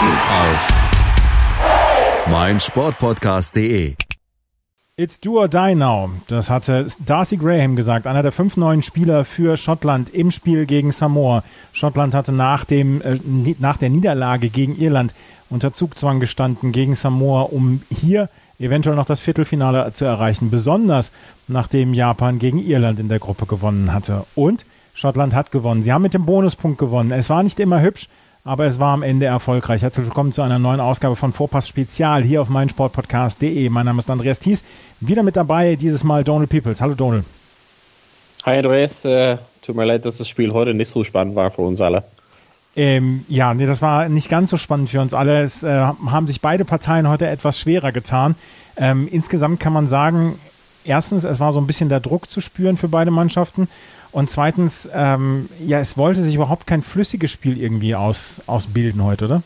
Auf meinsportpodcast.de. It's do or die now. Das hatte Darcy Graham gesagt, einer der fünf neuen Spieler für Schottland im Spiel gegen Samoa. Schottland hatte nach, dem, äh, nach der Niederlage gegen Irland unter Zugzwang gestanden gegen Samoa, um hier eventuell noch das Viertelfinale zu erreichen, besonders nachdem Japan gegen Irland in der Gruppe gewonnen hatte. Und Schottland hat gewonnen. Sie haben mit dem Bonuspunkt gewonnen. Es war nicht immer hübsch, aber es war am Ende erfolgreich. Herzlich willkommen zu einer neuen Ausgabe von Vorpass Spezial hier auf meinsportpodcast.de. Mein Name ist Andreas Thies. Wieder mit dabei, dieses Mal Donald Peoples. Hallo Donald. Hi Andreas, äh, tut mir leid, dass das Spiel heute nicht so spannend war für uns alle. Ähm, ja, nee, das war nicht ganz so spannend für uns alle. Es äh, haben sich beide Parteien heute etwas schwerer getan. Ähm, insgesamt kann man sagen, erstens, es war so ein bisschen der Druck zu spüren für beide Mannschaften. Und zweitens, ähm, ja, es wollte sich überhaupt kein flüssiges Spiel irgendwie aus, ausbilden heute, oder?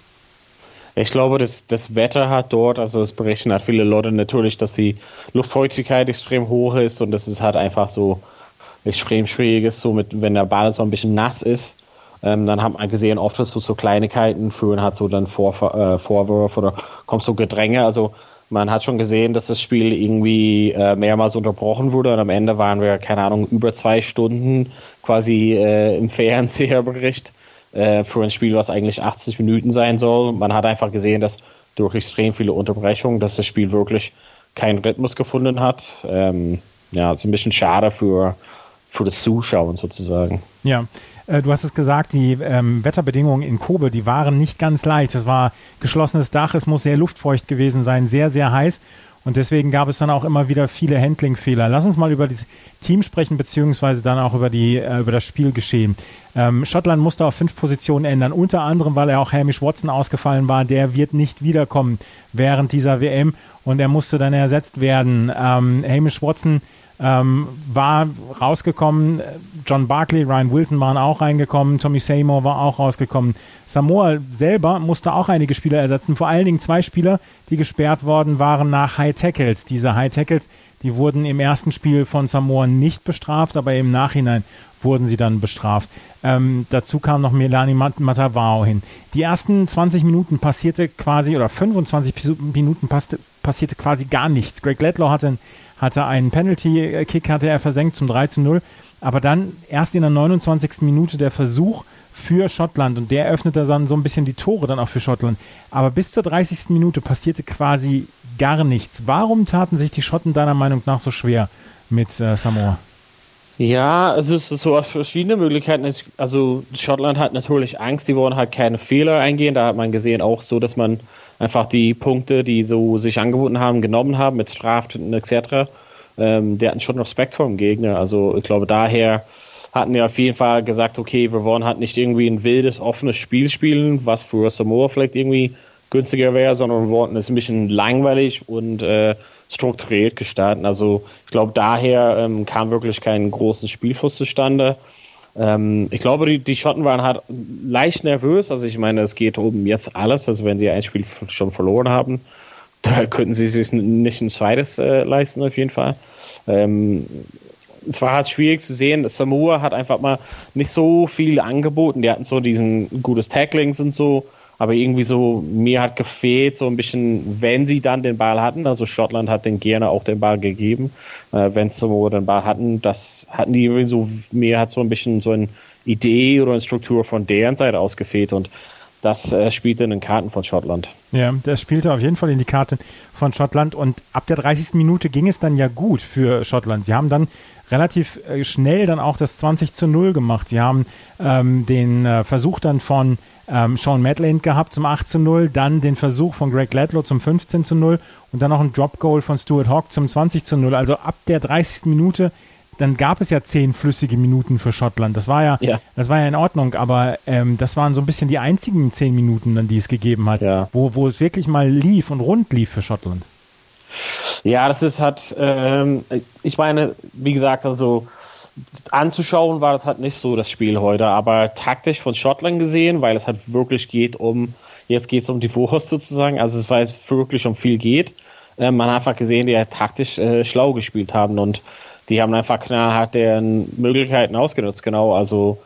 Ich glaube, das, das Wetter hat dort, also es berichten halt viele Leute natürlich, dass die Luftfeuchtigkeit extrem hoch ist und dass es halt einfach so extrem schwierig ist, so mit, wenn der Ball so ein bisschen nass ist ähm, dann hat man gesehen, oft ist so, so Kleinigkeiten führen hat so dann Vor, äh, Vorwürfe oder kommt so Gedränge. Also man hat schon gesehen, dass das Spiel irgendwie äh, mehrmals unterbrochen wurde und am Ende waren wir, keine Ahnung, über zwei Stunden quasi äh, im Fernseherbericht äh, für ein Spiel, was eigentlich 80 Minuten sein soll. Man hat einfach gesehen, dass durch extrem viele Unterbrechungen, dass das Spiel wirklich keinen Rhythmus gefunden hat. Ähm, ja, ist ein bisschen schade für, für das Zuschauen sozusagen. Ja, äh, du hast es gesagt, die ähm, Wetterbedingungen in Kobe, die waren nicht ganz leicht. Es war geschlossenes Dach, es muss sehr luftfeucht gewesen sein, sehr, sehr heiß. Und deswegen gab es dann auch immer wieder viele Handling-Fehler. Lass uns mal über das Team sprechen, beziehungsweise dann auch über, die, äh, über das Spielgeschehen. Ähm, Schottland musste auf fünf Positionen ändern, unter anderem, weil er auch Hamish Watson ausgefallen war. Der wird nicht wiederkommen während dieser WM und er musste dann ersetzt werden. Ähm, Hamish Watson ähm, war rausgekommen. John Barkley, Ryan Wilson waren auch reingekommen. Tommy Seymour war auch rausgekommen. Samoa selber musste auch einige Spieler ersetzen. Vor allen Dingen zwei Spieler, die gesperrt worden waren nach High Tackles. Diese High Tackles, die wurden im ersten Spiel von Samoa nicht bestraft, aber im Nachhinein wurden sie dann bestraft. Ähm, dazu kam noch Melanie Matavao hin. Die ersten 20 Minuten passierte quasi, oder 25 Minuten passierte quasi gar nichts. Greg Ledlow hatte einen hatte einen Penalty-Kick, hatte er versenkt zum 3 zu 0. Aber dann erst in der 29. Minute der Versuch für Schottland und der öffnete dann so ein bisschen die Tore dann auch für Schottland. Aber bis zur 30. Minute passierte quasi gar nichts. Warum taten sich die Schotten deiner Meinung nach so schwer mit äh, Samoa? Ja, also es ist so aus verschiedenen Möglichkeiten. Also Schottland hat natürlich Angst, die wollen halt keine Fehler eingehen. Da hat man gesehen auch so, dass man einfach die Punkte, die so sich angeboten haben, genommen haben mit Straftaten etc. Ähm, die hatten schon Respekt vor dem Gegner. Also ich glaube, daher hatten wir auf jeden Fall gesagt, okay, wir wollen halt nicht irgendwie ein wildes, offenes Spiel spielen, was für Samoa vielleicht irgendwie günstiger wäre, sondern wir wollten es ein bisschen langweilig und äh, strukturiert gestalten. Also ich glaube, daher ähm, kam wirklich kein großes Spielfluss zustande. Ähm, ich glaube, die, die Schotten waren halt leicht nervös. Also ich meine, es geht um jetzt alles. Also wenn sie ein Spiel schon verloren haben, da könnten sie sich nicht ein zweites äh, leisten auf jeden Fall. Ähm, es war halt schwierig zu sehen. Samoa hat einfach mal nicht so viel angeboten. Die hatten so diesen gutes Tacklings und so, aber irgendwie so, mir hat gefehlt, so ein bisschen, wenn sie dann den Ball hatten. Also Schottland hat den gerne auch den Ball gegeben, äh, wenn Samoa den Ball hatten. Das hatten die irgendwie so, mir hat so ein bisschen so eine Idee oder eine Struktur von deren Seite aus gefehlt und das äh, spielte in den Karten von Schottland. Ja, das spielte auf jeden Fall in die Karte von Schottland und ab der 30. Minute ging es dann ja gut für Schottland. Sie haben dann relativ äh, schnell dann auch das 20 zu 0 gemacht. Sie haben ähm, den äh, Versuch dann von ähm, Sean Madland gehabt zum 8 zu 0, dann den Versuch von Greg Ladlow zum 15 zu 0 und dann noch ein Drop Goal von Stuart Hawk zum 20 zu 0. Also ab der 30. Minute dann gab es ja zehn flüssige Minuten für Schottland. Das war ja, Ja. das war ja in Ordnung, aber ähm, das waren so ein bisschen die einzigen zehn Minuten, dann, die es gegeben hat, Ja. wo, wo es wirklich mal lief und rund lief für Schottland. Ja, das ist halt, ähm, ich meine, wie gesagt, also anzuschauen war das halt nicht so das Spiel heute, aber taktisch von Schottland gesehen, weil es halt wirklich geht um, jetzt geht es um die Wurst sozusagen, also es es wirklich um viel geht. Äh, man hat einfach gesehen, die halt taktisch äh, schlau gespielt haben und die haben einfach knallhart deren Möglichkeiten ausgenutzt, genau. Also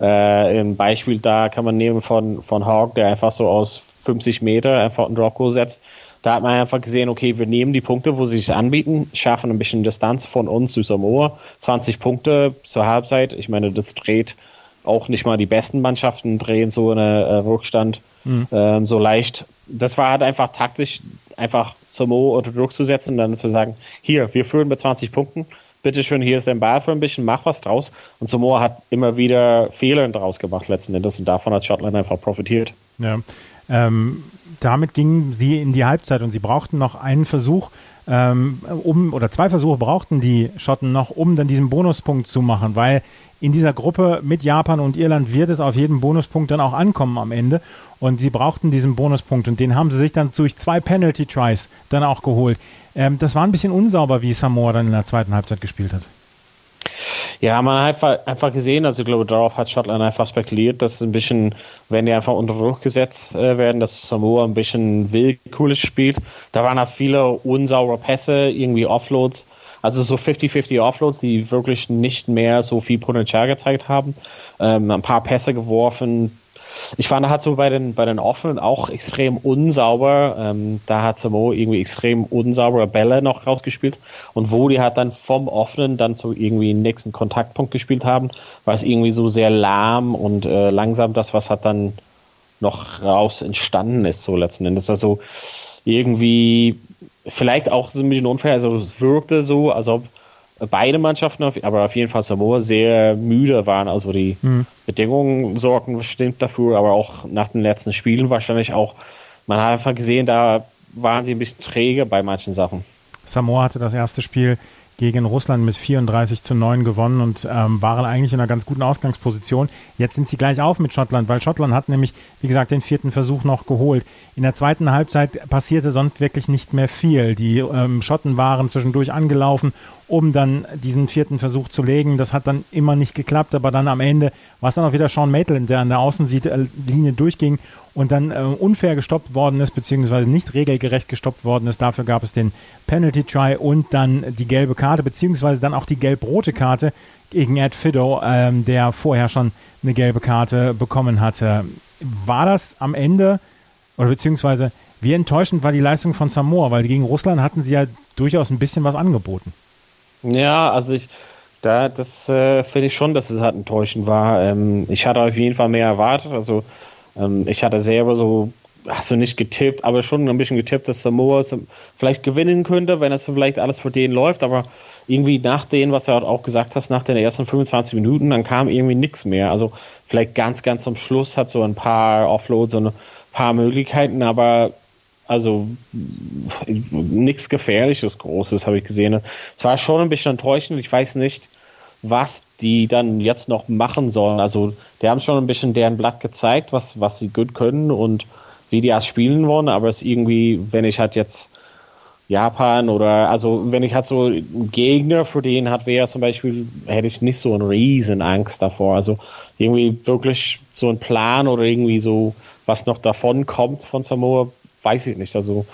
äh, im Beispiel da kann man nehmen von, von Hawk, der einfach so aus 50 Meter einfach einen Drop Goal setzt. Da hat man einfach gesehen, okay, wir nehmen die Punkte, wo sie sich anbieten, schaffen ein bisschen Distanz von uns zu Samoa. 20 Punkte zur Halbzeit. Ich meine, das dreht auch nicht mal die besten Mannschaften drehen so eine äh, Rückstand ähm, so leicht. Das war halt einfach taktisch, einfach Samoa unter Druck zu setzen und dann zu sagen, hier, wir führen mit 20 Punkten. Bitteschön, hier ist dein Ball für ein bisschen, mach was draus. Und Samoa hat immer wieder Fehler draus gemacht letzten Endes und davon hat Schottland einfach profitiert. Ja. Ähm, damit gingen sie in die Halbzeit und sie brauchten noch einen Versuch, ähm, um oder zwei Versuche brauchten die Schotten noch, um dann diesen Bonuspunkt zu machen, weil in dieser Gruppe mit Japan und Irland wird es auf jeden Bonuspunkt dann auch ankommen am Ende. Und sie brauchten diesen Bonuspunkt und den haben sie sich dann durch zwei Penalty Tries dann auch geholt. Ähm, das war ein bisschen unsauber, wie Samoa dann in der zweiten Halbzeit gespielt hat. Ja, man hat einfach, gesehen, also ich glaube, darauf hat Schottland einfach spekuliert, dass es ein bisschen, wenn die einfach unter Druck gesetzt äh, werden, dass Samoa ein bisschen willkürlich spielt. Da waren auch viele unsaure Pässe, irgendwie Offloads, also so 50-50 Offloads, die wirklich nicht mehr so viel Potenzial gezeigt haben. Ähm, ein paar Pässe geworfen. Ich fand, er hat so bei den, bei den Offenen auch extrem unsauber. Ähm, da hat Samoa irgendwie extrem unsaubere Bälle noch rausgespielt. Und wo die hat dann vom Offenen dann so irgendwie einen nächsten Kontaktpunkt gespielt haben, war es irgendwie so sehr lahm und äh, langsam das, was hat dann noch raus entstanden ist, so letzten Endes. Also irgendwie vielleicht auch so ein bisschen unfair, also es wirkte so, als ob beide Mannschaften, aber auf jeden Fall Samoa sehr müde waren. Also die Bedingungen sorgen bestimmt dafür, aber auch nach den letzten Spielen wahrscheinlich auch. Man hat einfach gesehen, da waren sie ein bisschen träge bei manchen Sachen. Samoa hatte das erste Spiel gegen Russland mit 34 zu 9 gewonnen und ähm, waren eigentlich in einer ganz guten Ausgangsposition. Jetzt sind sie gleich auf mit Schottland, weil Schottland hat nämlich, wie gesagt, den vierten Versuch noch geholt. In der zweiten Halbzeit passierte sonst wirklich nicht mehr viel. Die ähm, Schotten waren zwischendurch angelaufen, um dann diesen vierten Versuch zu legen. Das hat dann immer nicht geklappt, aber dann am Ende war es dann auch wieder Sean Maitland, der an der Außenlinie durchging und dann äh, unfair gestoppt worden ist, beziehungsweise nicht regelgerecht gestoppt worden ist. Dafür gab es den Penalty Try und dann die gelbe Karte, beziehungsweise dann auch die gelb-rote Karte gegen Ed Fido, ähm, der vorher schon eine gelbe Karte bekommen hatte. War das am Ende, oder beziehungsweise wie enttäuschend war die Leistung von Samoa, weil gegen Russland hatten sie ja durchaus ein bisschen was angeboten. Ja, also ich, da, das äh, finde ich schon, dass es halt enttäuschend war. Ähm, ich hatte auf jeden Fall mehr erwartet. Also ähm, ich hatte selber so, hast du nicht getippt, aber schon ein bisschen getippt, dass Samoa es vielleicht gewinnen könnte, wenn es vielleicht alles für den läuft. Aber irgendwie nach dem, was du halt auch gesagt hast, nach den ersten 25 Minuten, dann kam irgendwie nichts mehr. Also vielleicht ganz, ganz zum Schluss hat so ein paar Offloads und ein paar Möglichkeiten, aber also nichts Gefährliches Großes habe ich gesehen. Es war schon ein bisschen enttäuschend. Ich weiß nicht, was die dann jetzt noch machen sollen. Also, die haben schon ein bisschen deren Blatt gezeigt, was, was sie gut können und wie die das spielen wollen, aber es ist irgendwie, wenn ich halt jetzt Japan oder, also, wenn ich halt so einen Gegner für den hat, wäre zum Beispiel, hätte ich nicht so eine riesen Angst davor. Also, irgendwie wirklich so ein Plan oder irgendwie so, was noch davon kommt von Samoa, weiß ich nicht. Also,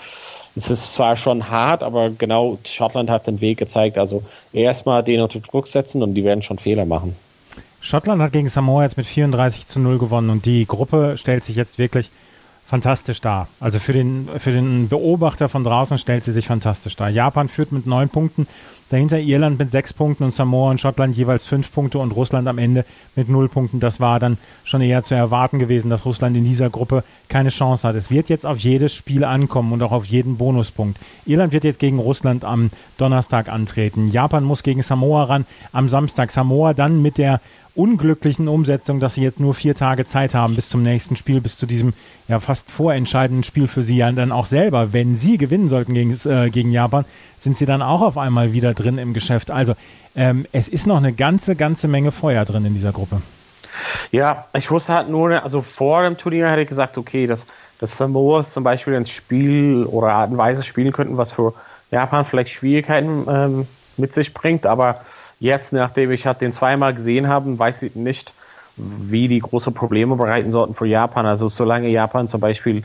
es ist zwar schon hart, aber genau Schottland hat den Weg gezeigt. Also erstmal den unter Druck setzen und die werden schon Fehler machen. Schottland hat gegen Samoa jetzt mit 34 zu 0 gewonnen und die Gruppe stellt sich jetzt wirklich fantastisch dar. Also für den, für den Beobachter von draußen stellt sie sich fantastisch dar. Japan führt mit neun Punkten, dahinter Irland mit sechs Punkten und Samoa und Schottland jeweils fünf Punkte und Russland am Ende mit null Punkten. Das war dann schon eher zu erwarten gewesen, dass Russland in dieser Gruppe keine Chance hat. Es wird jetzt auf jedes Spiel ankommen und auch auf jeden Bonuspunkt. Irland wird jetzt gegen Russland am Donnerstag antreten. Japan muss gegen Samoa ran am Samstag. Samoa dann mit der unglücklichen Umsetzung, dass sie jetzt nur vier Tage Zeit haben bis zum nächsten Spiel, bis zu diesem ja fast vorentscheidenden Spiel für sie ja dann auch selber. Wenn sie gewinnen sollten gegen, äh, gegen Japan, sind sie dann auch auf einmal wieder drin im Geschäft. Also ähm, es ist noch eine ganze, ganze Menge Feuer drin in dieser Gruppe. Ja, ich wusste halt nur, also vor dem Turnier hätte ich gesagt, okay, dass, dass Samoa zum Beispiel ein Spiel oder Art und Weise spielen könnten, was für Japan vielleicht Schwierigkeiten ähm, mit sich bringt. Aber jetzt, nachdem ich halt den zweimal gesehen habe, weiß ich nicht, wie die große Probleme bereiten sollten für Japan. Also solange Japan zum Beispiel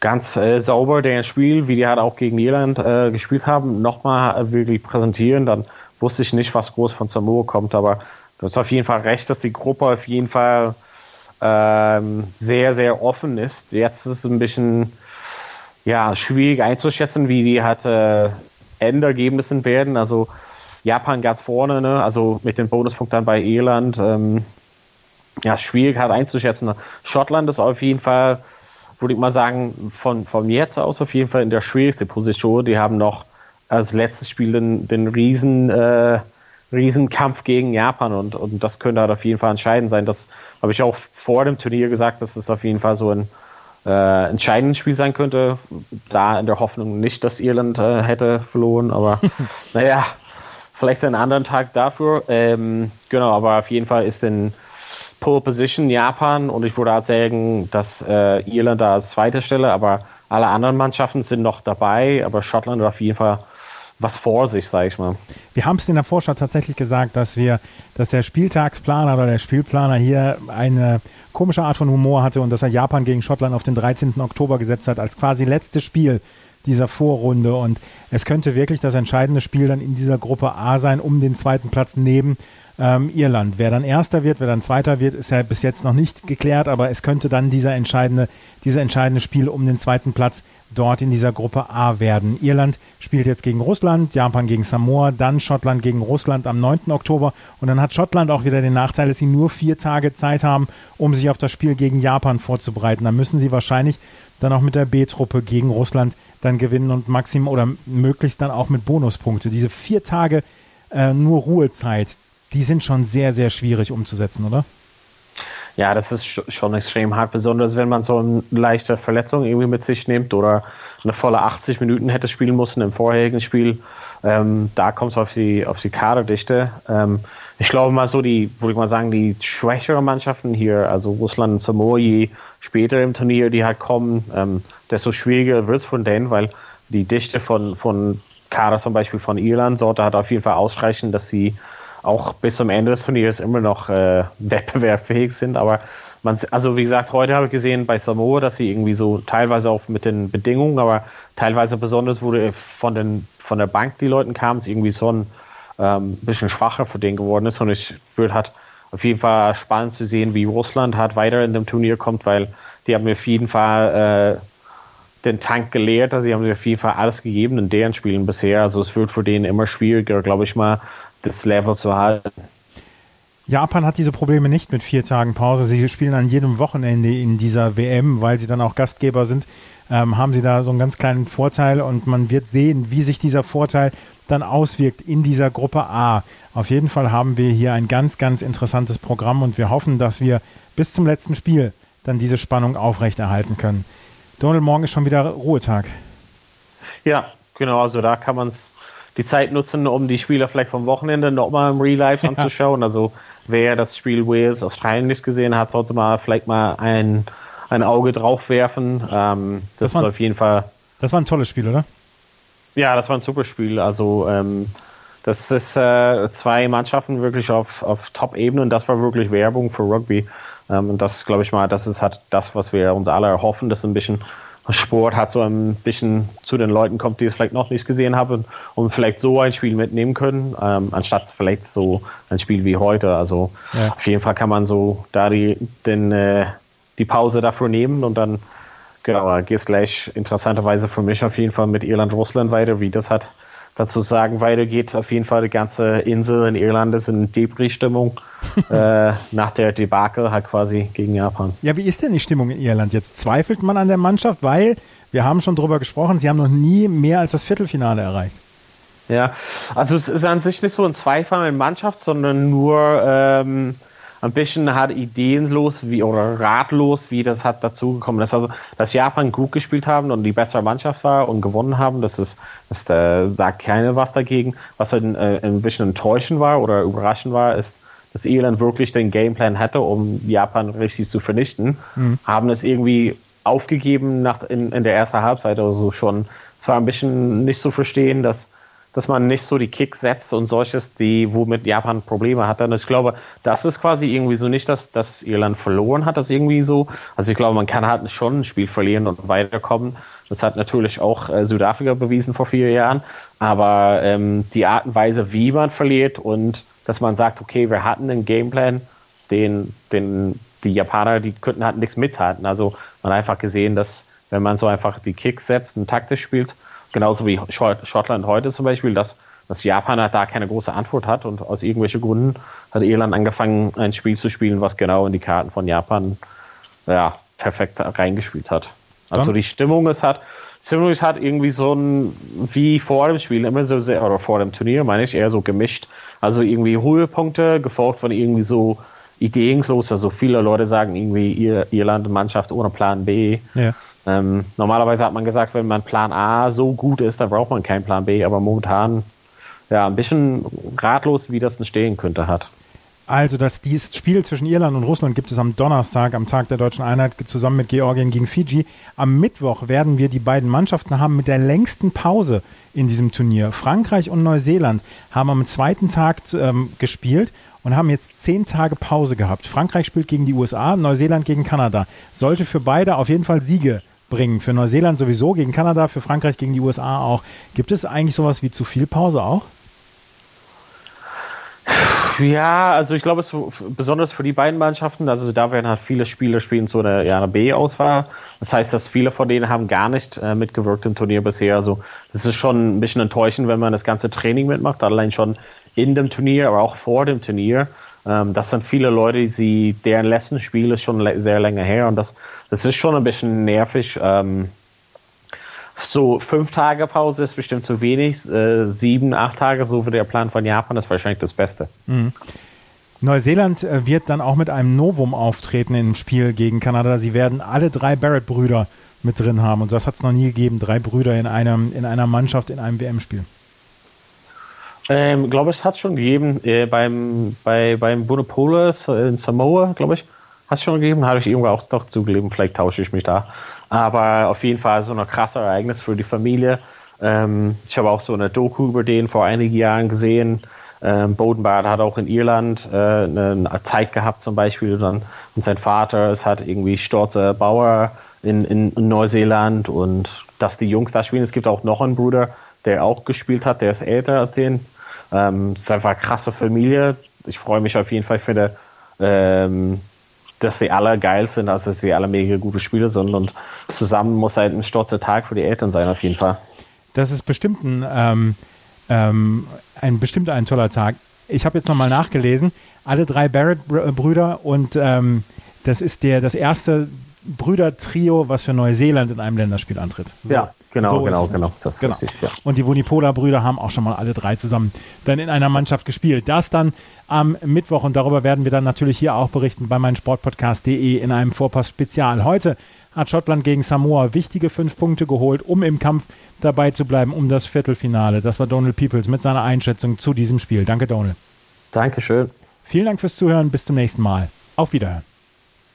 ganz äh, sauber den Spiel, wie die halt auch gegen Irland äh, gespielt haben, nochmal wirklich präsentieren, dann wusste ich nicht, was groß von Samoa kommt. Aber du hast auf jeden Fall recht, dass die Gruppe auf jeden Fall ähm, sehr, sehr offen ist. Jetzt ist es ein bisschen ja, schwierig einzuschätzen, wie die halt äh, Endergebnissen werden. Also Japan ganz vorne, ne? also mit den Bonuspunkten bei Irland. Ähm, ja, schwierig halt einzuschätzen. Schottland ist auf jeden Fall, würde ich mal sagen, von, von jetzt aus auf jeden Fall in der schwierigsten Position. Die haben noch als letztes Spiel den, den riesen, äh, Riesenkampf gegen Japan und, und das könnte halt auf jeden Fall entscheidend sein. Das habe ich auch vor dem Turnier gesagt, dass es auf jeden Fall so ein äh, entscheidendes Spiel sein könnte. Da in der Hoffnung nicht, dass Irland äh, hätte verloren, aber naja, vielleicht einen anderen Tag dafür. Ähm, genau, aber auf jeden Fall ist denn Pole Position Japan und ich würde auch sagen, dass äh, Irland da als zweite Stelle, aber alle anderen Mannschaften sind noch dabei, aber Schottland hat auf jeden Fall was vor sich, sage ich mal. Wir haben es in der Vorschau tatsächlich gesagt, dass wir, dass der Spieltagsplaner oder der Spielplaner hier eine komische Art von Humor hatte und dass er Japan gegen Schottland auf den 13. Oktober gesetzt hat als quasi letztes Spiel dieser Vorrunde und es könnte wirklich das entscheidende Spiel dann in dieser Gruppe A sein um den zweiten Platz neben ähm, Irland. Wer dann Erster wird, wer dann Zweiter wird, ist ja bis jetzt noch nicht geklärt, aber es könnte dann dieser entscheidende, dieser entscheidende Spiel um den zweiten Platz dort in dieser Gruppe A werden. Irland spielt jetzt gegen Russland, Japan gegen Samoa, dann Schottland gegen Russland am 9. Oktober und dann hat Schottland auch wieder den Nachteil, dass sie nur vier Tage Zeit haben, um sich auf das Spiel gegen Japan vorzubereiten. Da müssen sie wahrscheinlich dann auch mit der B-Truppe gegen Russland dann gewinnen und maximum oder möglichst dann auch mit Bonuspunkte. Diese vier Tage äh, nur Ruhezeit, die sind schon sehr, sehr schwierig umzusetzen, oder? Ja, das ist schon extrem hart, besonders wenn man so eine leichte Verletzung irgendwie mit sich nimmt oder eine volle 80 Minuten hätte spielen müssen im vorherigen Spiel. Ähm, da kommt es auf die, auf die Kaderdichte. Ähm, ich glaube mal so, die, würde ich mal sagen, die schwächeren Mannschaften hier, also Russland und Samoa, später im Turnier, die halt kommen, ähm, desto schwieriger wird es von denen, weil die Dichte von, von Kader zum Beispiel von Irland sollte halt auf jeden Fall ausreichen, dass sie auch bis zum Ende des Turniers immer noch äh, wettbewerbsfähig sind. Aber man, also wie gesagt, heute habe ich gesehen bei Samoa, dass sie irgendwie so teilweise auch mit den Bedingungen, aber teilweise besonders wurde von den von der Bank die Leuten kamen, es irgendwie so ein ähm, bisschen schwacher für den geworden ist. Und ich würde halt auf jeden Fall spannend zu sehen, wie Russland halt weiter in dem Turnier kommt, weil die haben mir auf jeden Fall äh, den Tank geleert, also sie haben auf jeden Fall alles gegeben in deren Spielen bisher. Also es wird für denen immer schwieriger, glaube ich mal, das Level zu halten. Japan hat diese Probleme nicht mit vier Tagen Pause. Sie spielen an jedem Wochenende in dieser WM, weil sie dann auch Gastgeber sind. Ähm, haben sie da so einen ganz kleinen Vorteil und man wird sehen, wie sich dieser Vorteil dann auswirkt in dieser Gruppe A. Auf jeden Fall haben wir hier ein ganz, ganz interessantes Programm und wir hoffen, dass wir bis zum letzten Spiel dann diese Spannung aufrechterhalten können. Donald, morgen ist schon wieder Ruhetag. Ja, genau, also da kann man die Zeit nutzen, um die Spieler vielleicht vom Wochenende nochmal im Real Life anzuschauen. Also wer das Spiel Wales Australien nicht gesehen hat, sollte mal vielleicht mal ein, ein Auge drauf werfen. Ähm, das, das war auf jeden Fall. Das war ein tolles Spiel, oder? Ja, das war ein super Spiel. Also ähm, das ist äh, zwei Mannschaften wirklich auf, auf Top-Ebene und das war wirklich Werbung für Rugby. Ähm, und das glaube ich mal, das ist halt das, was wir uns alle erhoffen, dass ein bisschen Sport hat so ein bisschen zu den Leuten kommt, die es vielleicht noch nicht gesehen haben und vielleicht so ein Spiel mitnehmen können, ähm, anstatt vielleicht so ein Spiel wie heute. Also ja. auf jeden Fall kann man so da die, den, äh, die Pause dafür nehmen und dann genau, geht es gleich interessanterweise für mich auf jeden Fall mit Irland-Russland weiter, wie das hat dazu sagen, weitergeht auf jeden Fall die ganze Insel in Irland ist in Debris-Stimmung äh, nach der Debakel halt quasi gegen Japan. Ja, wie ist denn die Stimmung in Irland jetzt? Zweifelt man an der Mannschaft, weil wir haben schon drüber gesprochen, sie haben noch nie mehr als das Viertelfinale erreicht. Ja, also es ist an sich nicht so ein Zweifel in Mannschaft, sondern nur ähm, ein bisschen hat ideenlos wie oder ratlos, wie das hat dazugekommen ist. Also, dass Japan gut gespielt haben und die bessere Mannschaft war und gewonnen haben, das ist, das äh, sagt keiner was dagegen. Was halt, äh, ein bisschen enttäuschend war oder überraschend war, ist, dass Irland wirklich den Gameplan hatte, um Japan richtig zu vernichten, mhm. haben es irgendwie aufgegeben nach, in, in der ersten Halbzeit oder so schon. Es war ein bisschen nicht zu verstehen, dass dass man nicht so die Kicks setzt und solches, die, womit Japan Probleme hatte. Und ich glaube, das ist quasi irgendwie so nicht, dass, dass Irland verloren hat, das irgendwie so. Also ich glaube, man kann halt schon ein Spiel verlieren und weiterkommen. Das hat natürlich auch äh, Südafrika bewiesen vor vier Jahren. Aber ähm, die Art und Weise, wie man verliert und dass man sagt, okay, wir hatten einen Gameplan, den, den die Japaner, die könnten halt nichts mithalten. Also man hat einfach gesehen, dass wenn man so einfach die Kicks setzt und taktisch spielt, genauso wie Schottland heute zum Beispiel, dass, dass Japan halt da keine große Antwort hat und aus irgendwelchen Gründen hat Irland angefangen, ein Spiel zu spielen, was genau in die Karten von Japan ja, perfekt reingespielt hat. Also Dann? die Stimmung ist hat, Stimmung ist halt irgendwie so ein, wie vor dem Spiel, immer so sehr, oder vor dem Turnier, meine ich, eher so gemischt. Also irgendwie Höhepunkte, gefolgt von irgendwie so ideenlos. Also viele Leute sagen irgendwie Irland Mannschaft ohne Plan B. Ja. Ähm, normalerweise hat man gesagt, wenn man Plan A so gut ist, dann braucht man keinen Plan B, aber momentan ja ein bisschen ratlos, wie das entstehen könnte, hat. Also, dass dieses Spiel zwischen Irland und Russland gibt es am Donnerstag, am Tag der deutschen Einheit, zusammen mit Georgien gegen Fiji. Am Mittwoch werden wir die beiden Mannschaften haben mit der längsten Pause in diesem Turnier. Frankreich und Neuseeland haben am zweiten Tag ähm, gespielt und haben jetzt zehn Tage Pause gehabt. Frankreich spielt gegen die USA, Neuseeland gegen Kanada. Sollte für beide auf jeden Fall Siege bringen. Für Neuseeland sowieso, gegen Kanada, für Frankreich gegen die USA auch. Gibt es eigentlich sowas wie zu viel Pause auch? Ja, also ich glaube, es besonders für die beiden Mannschaften, also da werden halt viele Spieler spielen zu einer, ja, einer B-Auswahl. Das heißt, dass viele von denen haben gar nicht äh, mitgewirkt im Turnier bisher. Also das ist schon ein bisschen enttäuschend, wenn man das ganze Training mitmacht, allein schon in dem Turnier, aber auch vor dem Turnier. Ähm, das sind viele Leute, die, deren letzten Spiel ist schon sehr länger her und das, das ist schon ein bisschen nervig. Ähm, so fünf Tage Pause ist bestimmt zu wenig. Äh, sieben, acht Tage, so wie der Plan von Japan, ist wahrscheinlich das Beste. Mhm. Neuseeland äh, wird dann auch mit einem Novum auftreten im Spiel gegen Kanada. Sie werden alle drei Barrett-Brüder mit drin haben. Und das hat es noch nie gegeben. Drei Brüder in, einem, in einer Mannschaft in einem WM-Spiel. Ähm, glaube ich, hat es schon gegeben äh, beim bei beim Bunopolis in Samoa, glaube ich, hat es schon gegeben. Habe ich irgendwo auch noch zugegeben. Vielleicht tausche ich mich da. Aber auf jeden Fall so ein krasses Ereignis für die Familie. Ähm, ich habe auch so eine Doku über den vor einigen Jahren gesehen. Ähm, Bodenbart hat auch in Irland äh, eine Zeit gehabt zum Beispiel. Dann, und sein Vater ist halt irgendwie stolzer Bauer in, in, in Neuseeland und dass die Jungs da spielen. Es gibt auch noch einen Bruder, der auch gespielt hat, der ist älter als den. Ähm, es ist einfach eine krasse Familie. Ich freue mich auf jeden Fall für die, ähm, dass sie alle geil sind, also dass sie alle mega gute Spieler sind und zusammen muss halt ein stolzer Tag für die Eltern sein auf jeden Fall. Das ist bestimmt ein, ähm, ähm, ein bestimmt ein toller Tag. Ich habe jetzt nochmal nachgelesen, alle drei Barrett-Brüder und ähm, das ist der das erste Brüder-Trio, was für Neuseeland in einem Länderspiel antritt. So. Ja, Genau, so genau, genau. Das genau. Richtig, ja. Und die Wunipola-Brüder haben auch schon mal alle drei zusammen dann in einer Mannschaft gespielt. Das dann am Mittwoch und darüber werden wir dann natürlich hier auch berichten bei meinsportpodcast.de in einem Vorpass-Spezial. Heute hat Schottland gegen Samoa wichtige fünf Punkte geholt, um im Kampf dabei zu bleiben um das Viertelfinale. Das war Donald Peoples mit seiner Einschätzung zu diesem Spiel. Danke, Donald. Dankeschön. Vielen Dank fürs Zuhören. Bis zum nächsten Mal. Auf Wiederhören.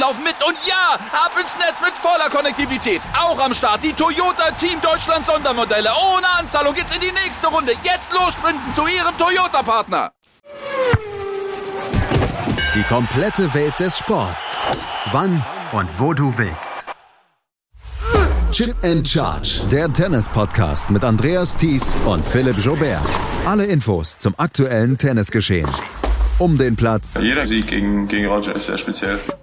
laufen mit. Und ja, ab ins Netz mit voller Konnektivität. Auch am Start die Toyota Team Deutschland Sondermodelle. Ohne Anzahlung geht's in die nächste Runde. Jetzt los sprinten zu Ihrem Toyota-Partner. Die komplette Welt des Sports. Wann und wo du willst. Chip and Charge, der Tennis-Podcast mit Andreas Thies und Philipp Jobert. Alle Infos zum aktuellen Tennisgeschehen Um den Platz. Jeder Sieg gegen, gegen Roger ist sehr speziell.